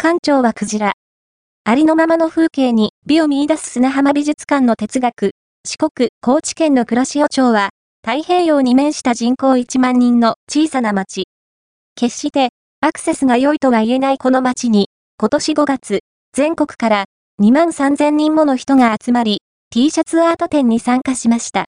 館長はクジラ。ありのままの風景に美を見出す砂浜美術館の哲学。四国、高知県の黒潮町は、太平洋に面した人口1万人の小さな町。決してアクセスが良いとは言えないこの町に、今年5月、全国から2万3000人もの人が集まり、T シャツアート展に参加しました。